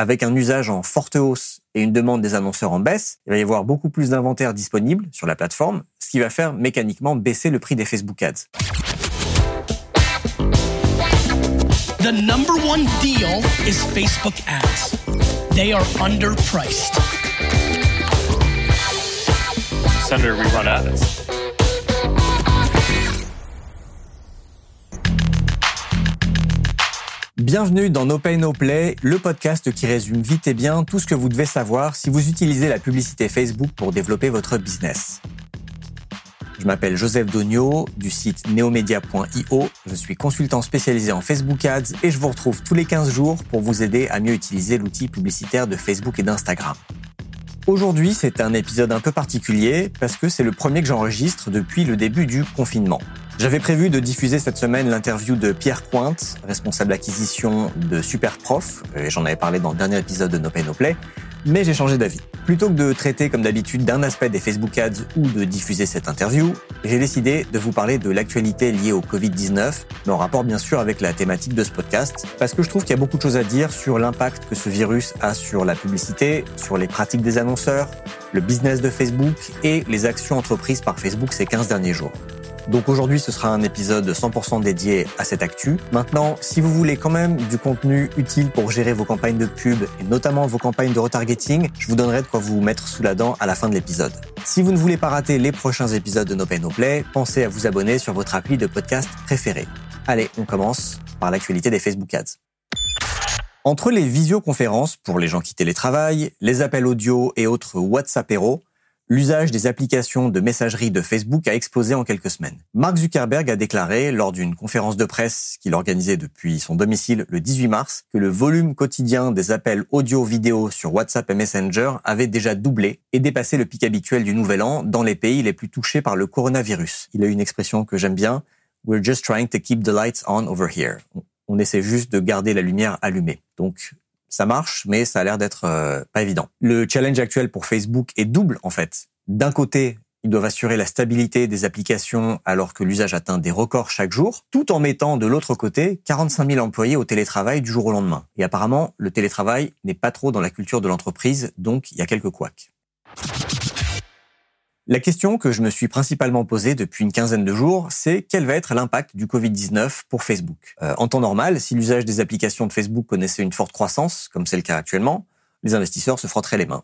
avec un usage en forte hausse et une demande des annonceurs en baisse, il va y avoir beaucoup plus d'inventaire disponible sur la plateforme, ce qui va faire mécaniquement baisser le prix des Facebook Ads. The number one deal is Facebook ads. They are underpriced. Senator, we run ads. Bienvenue dans No Pay No Play, le podcast qui résume vite et bien tout ce que vous devez savoir si vous utilisez la publicité Facebook pour développer votre business. Je m'appelle Joseph Dogno du site neomedia.io. Je suis consultant spécialisé en Facebook Ads et je vous retrouve tous les 15 jours pour vous aider à mieux utiliser l'outil publicitaire de Facebook et d'Instagram. Aujourd'hui, c'est un épisode un peu particulier parce que c'est le premier que j'enregistre depuis le début du confinement. J'avais prévu de diffuser cette semaine l'interview de Pierre Cointe, responsable acquisition de Superprof, et j'en avais parlé dans le dernier épisode de No Pay No Play, mais j'ai changé d'avis. Plutôt que de traiter comme d'habitude d'un aspect des Facebook Ads ou de diffuser cette interview, j'ai décidé de vous parler de l'actualité liée au Covid-19, mais en rapport bien sûr avec la thématique de ce podcast, parce que je trouve qu'il y a beaucoup de choses à dire sur l'impact que ce virus a sur la publicité, sur les pratiques des annonceurs, le business de Facebook et les actions entreprises par Facebook ces 15 derniers jours. Donc aujourd'hui, ce sera un épisode 100% dédié à cette actu. Maintenant, si vous voulez quand même du contenu utile pour gérer vos campagnes de pub et notamment vos campagnes de retargeting, je vous donnerai de quoi vous mettre sous la dent à la fin de l'épisode. Si vous ne voulez pas rater les prochains épisodes de No Pay No Play, pensez à vous abonner sur votre appli de podcast préféré. Allez, on commence par l'actualité des Facebook Ads. Entre les visioconférences pour les gens qui télétravaillent, les appels audio et autres WhatsApp Hero, l'usage des applications de messagerie de Facebook a explosé en quelques semaines. Mark Zuckerberg a déclaré lors d'une conférence de presse qu'il organisait depuis son domicile le 18 mars que le volume quotidien des appels audio-vidéo sur WhatsApp et Messenger avait déjà doublé et dépassé le pic habituel du nouvel an dans les pays les plus touchés par le coronavirus. Il a une expression que j'aime bien. We're just trying to keep the lights on over here. On essaie juste de garder la lumière allumée. Donc, ça marche, mais ça a l'air d'être euh, pas évident. Le challenge actuel pour Facebook est double en fait. D'un côté, ils doivent assurer la stabilité des applications alors que l'usage atteint des records chaque jour, tout en mettant de l'autre côté 45 000 employés au télétravail du jour au lendemain. Et apparemment, le télétravail n'est pas trop dans la culture de l'entreprise, donc il y a quelques couacs. La question que je me suis principalement posée depuis une quinzaine de jours, c'est quel va être l'impact du Covid-19 pour Facebook? Euh, en temps normal, si l'usage des applications de Facebook connaissait une forte croissance, comme c'est le cas actuellement, les investisseurs se frotteraient les mains.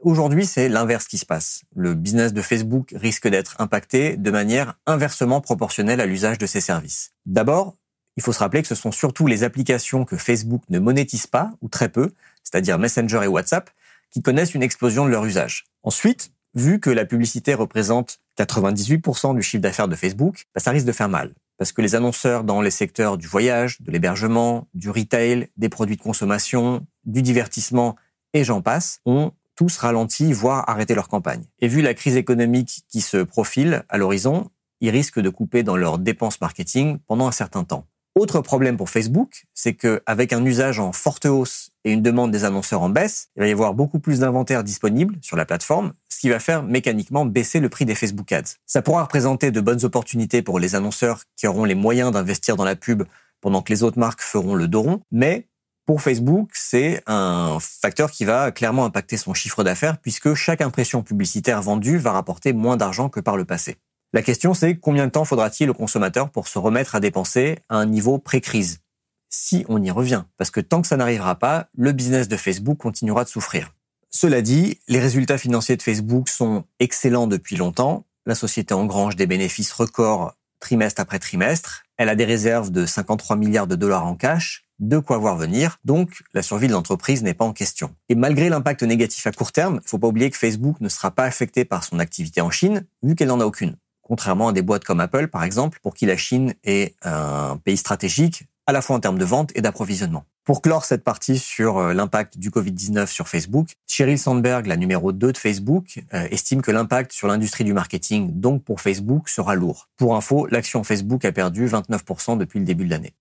Aujourd'hui, c'est l'inverse qui se passe. Le business de Facebook risque d'être impacté de manière inversement proportionnelle à l'usage de ses services. D'abord, il faut se rappeler que ce sont surtout les applications que Facebook ne monétise pas, ou très peu, c'est-à-dire Messenger et WhatsApp, qui connaissent une explosion de leur usage. Ensuite, vu que la publicité représente 98% du chiffre d'affaires de Facebook, bah, ça risque de faire mal. Parce que les annonceurs dans les secteurs du voyage, de l'hébergement, du retail, des produits de consommation, du divertissement et j'en passe, ont tous ralenti, voire arrêté leur campagne. Et vu la crise économique qui se profile à l'horizon, ils risquent de couper dans leurs dépenses marketing pendant un certain temps. Autre problème pour Facebook, c'est qu'avec un usage en forte hausse et une demande des annonceurs en baisse, il va y avoir beaucoup plus d'inventaire disponible sur la plateforme, ce qui va faire mécaniquement baisser le prix des Facebook Ads. Ça pourra représenter de bonnes opportunités pour les annonceurs qui auront les moyens d'investir dans la pub pendant que les autres marques feront le dos rond, mais pour Facebook, c'est un facteur qui va clairement impacter son chiffre d'affaires puisque chaque impression publicitaire vendue va rapporter moins d'argent que par le passé. La question, c'est combien de temps faudra-t-il au consommateur pour se remettre à dépenser à un niveau pré-crise? Si on y revient. Parce que tant que ça n'arrivera pas, le business de Facebook continuera de souffrir. Cela dit, les résultats financiers de Facebook sont excellents depuis longtemps. La société engrange des bénéfices records trimestre après trimestre. Elle a des réserves de 53 milliards de dollars en cash, de quoi voir venir, donc la survie de l'entreprise n'est pas en question. Et malgré l'impact négatif à court terme, il faut pas oublier que Facebook ne sera pas affecté par son activité en Chine, vu qu'elle n'en a aucune contrairement à des boîtes comme Apple, par exemple, pour qui la Chine est un pays stratégique, à la fois en termes de vente et d'approvisionnement. Pour clore cette partie sur euh, l'impact du Covid-19 sur Facebook, Sheryl Sandberg, la numéro 2 de Facebook, euh, estime que l'impact sur l'industrie du marketing, donc pour Facebook, sera lourd. Pour info, l'action Facebook a perdu 29% depuis le début de l'année.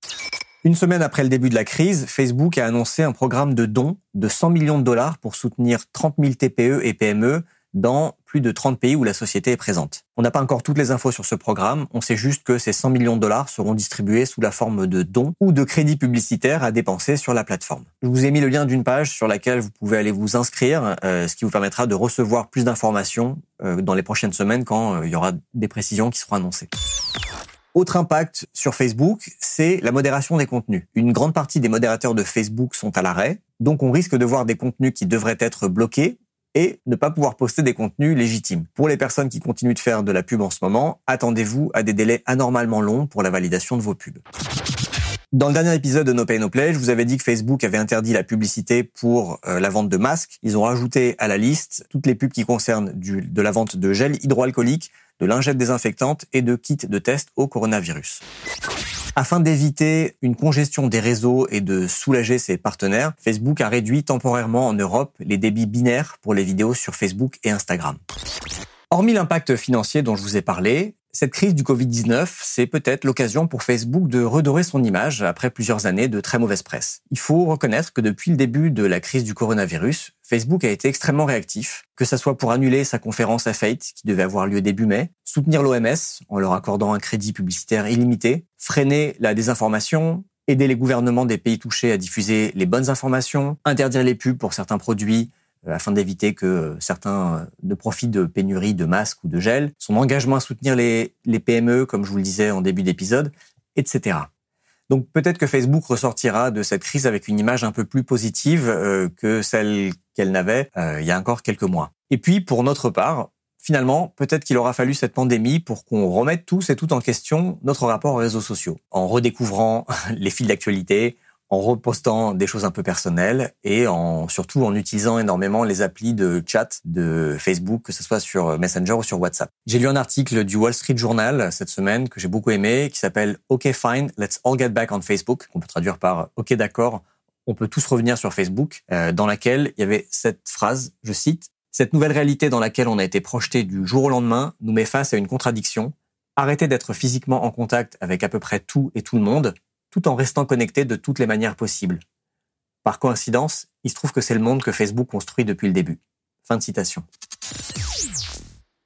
Une semaine après le début de la crise, Facebook a annoncé un programme de dons de 100 millions de dollars pour soutenir 30 000 TPE et PME dans plus de 30 pays où la société est présente. On n'a pas encore toutes les infos sur ce programme, on sait juste que ces 100 millions de dollars seront distribués sous la forme de dons ou de crédits publicitaires à dépenser sur la plateforme. Je vous ai mis le lien d'une page sur laquelle vous pouvez aller vous inscrire, euh, ce qui vous permettra de recevoir plus d'informations euh, dans les prochaines semaines quand euh, il y aura des précisions qui seront annoncées. Autre impact sur Facebook, c'est la modération des contenus. Une grande partie des modérateurs de Facebook sont à l'arrêt, donc on risque de voir des contenus qui devraient être bloqués et ne pas pouvoir poster des contenus légitimes. Pour les personnes qui continuent de faire de la pub en ce moment, attendez-vous à des délais anormalement longs pour la validation de vos pubs. Dans le dernier épisode de No Pay No Play, je vous avais dit que Facebook avait interdit la publicité pour euh, la vente de masques. Ils ont rajouté à la liste toutes les pubs qui concernent de la vente de gel hydroalcoolique, de lingettes désinfectantes et de kits de test au coronavirus. Afin d'éviter une congestion des réseaux et de soulager ses partenaires, Facebook a réduit temporairement en Europe les débits binaires pour les vidéos sur Facebook et Instagram. Hormis l'impact financier dont je vous ai parlé, cette crise du Covid-19, c'est peut-être l'occasion pour Facebook de redorer son image après plusieurs années de très mauvaise presse. Il faut reconnaître que depuis le début de la crise du coronavirus, Facebook a été extrêmement réactif, que ce soit pour annuler sa conférence à Fate qui devait avoir lieu début mai, soutenir l'OMS en leur accordant un crédit publicitaire illimité, freiner la désinformation, aider les gouvernements des pays touchés à diffuser les bonnes informations, interdire les pubs pour certains produits euh, afin d'éviter que certains euh, ne profitent de pénuries de masques ou de gel, son engagement à soutenir les PME, comme je vous le disais en début d'épisode, etc. Donc peut-être que Facebook ressortira de cette crise avec une image un peu plus positive euh, que celle qu'elle n'avait il y a encore quelques mois. Et puis pour notre part, finalement, peut-être qu'il aura fallu cette pandémie pour qu'on remette tous et tout en question notre rapport aux réseaux sociaux, en redécouvrant les fils d'actualité, en repostant des choses un peu personnelles et en surtout en utilisant énormément les applis de chat de Facebook, que ce soit sur Messenger ou sur WhatsApp. J'ai lu un article du Wall Street Journal cette semaine que j'ai beaucoup aimé, qui s'appelle OK fine, let's all get back on Facebook, qu'on peut traduire par OK d'accord, on peut tous revenir sur Facebook, euh, dans laquelle il y avait cette phrase, je cite, cette nouvelle réalité dans laquelle on a été projeté du jour au lendemain nous met face à une contradiction. Arrêtez d'être physiquement en contact avec à peu près tout et tout le monde tout en restant connecté de toutes les manières possibles. Par coïncidence, il se trouve que c'est le monde que Facebook construit depuis le début. Fin de citation.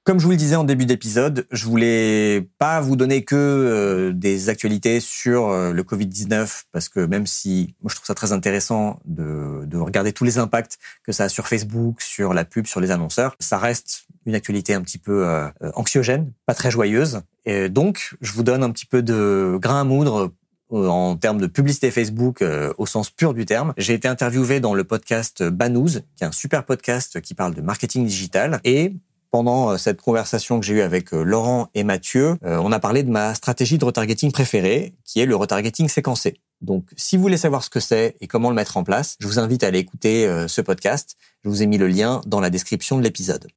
Comme je vous le disais en début d'épisode, je voulais pas vous donner que euh, des actualités sur euh, le Covid-19 parce que même si moi je trouve ça très intéressant de, de, regarder tous les impacts que ça a sur Facebook, sur la pub, sur les annonceurs, ça reste une actualité un petit peu euh, anxiogène, pas très joyeuse. Et donc, je vous donne un petit peu de grain à moudre en termes de publicité Facebook euh, au sens pur du terme. J'ai été interviewé dans le podcast Banous, qui est un super podcast qui parle de marketing digital. Et pendant euh, cette conversation que j'ai eue avec Laurent et Mathieu, on a parlé de ma stratégie de retargeting préférée, qui est le retargeting séquencé. Donc, si vous voulez savoir ce que c'est et comment le mettre en place, je vous invite à aller écouter ce podcast. Je vous ai mis le lien dans la description de l'épisode.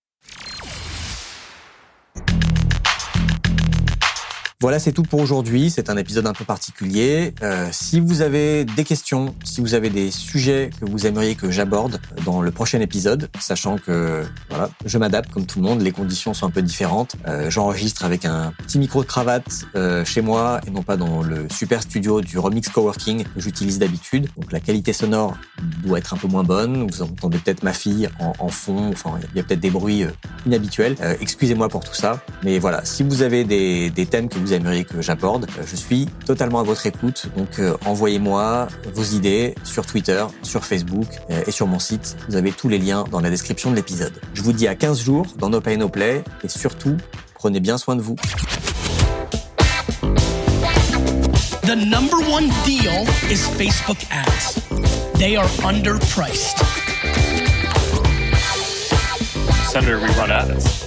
Voilà, c'est tout pour aujourd'hui. C'est un épisode un peu particulier. Euh, si vous avez des questions, si vous avez des sujets que vous aimeriez que j'aborde dans le prochain épisode, sachant que voilà, je m'adapte comme tout le monde, les conditions sont un peu différentes. Euh, J'enregistre avec un petit micro de cravate euh, chez moi et non pas dans le super studio du Remix Coworking que j'utilise d'habitude. Donc la qualité sonore doit être un peu moins bonne. Vous entendez peut-être ma fille en, fond. Enfin, il y a peut-être des bruits inhabituels. Excusez-moi pour tout ça. Mais voilà, si vous avez des, des thèmes que vous aimeriez que j'aborde. Je suis totalement à votre écoute, donc euh, envoyez-moi vos idées sur Twitter, sur Facebook euh, et sur mon site. Vous avez tous les liens dans la description de l'épisode. Je vous dis à 15 jours dans No Pay No Play et surtout, prenez bien soin de vous. The number one deal is Facebook ads. They are underpriced. Senator, we run ads.